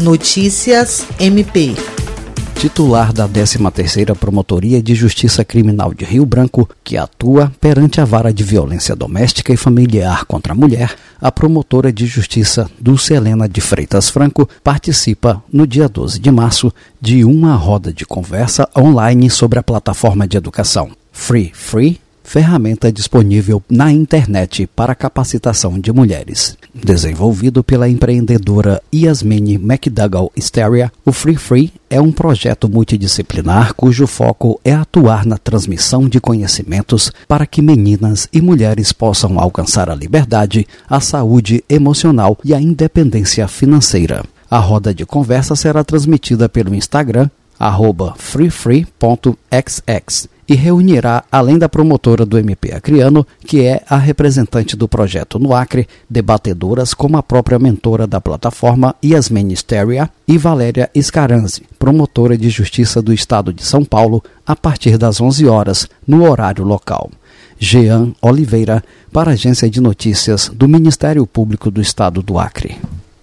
Notícias MP. Titular da 13ª Promotoria de Justiça Criminal de Rio Branco, que atua perante a Vara de Violência Doméstica e Familiar contra a Mulher, a promotora de Justiça Dulce Helena de Freitas Franco participa no dia 12 de março de uma roda de conversa online sobre a plataforma de educação Free Free ferramenta disponível na internet para capacitação de mulheres. Desenvolvido pela empreendedora Yasmine McDougall Steria, o Free Free é um projeto multidisciplinar cujo foco é atuar na transmissão de conhecimentos para que meninas e mulheres possam alcançar a liberdade, a saúde emocional e a independência financeira. A roda de conversa será transmitida pelo Instagram freefree.xx e reunirá, além da promotora do MP Acriano, que é a representante do projeto no Acre, debatedoras como a própria mentora da plataforma Yasmin Steria e Valéria Scaranzi, promotora de Justiça do Estado de São Paulo, a partir das 11 horas, no horário local. Jean Oliveira, para a Agência de Notícias do Ministério Público do Estado do Acre.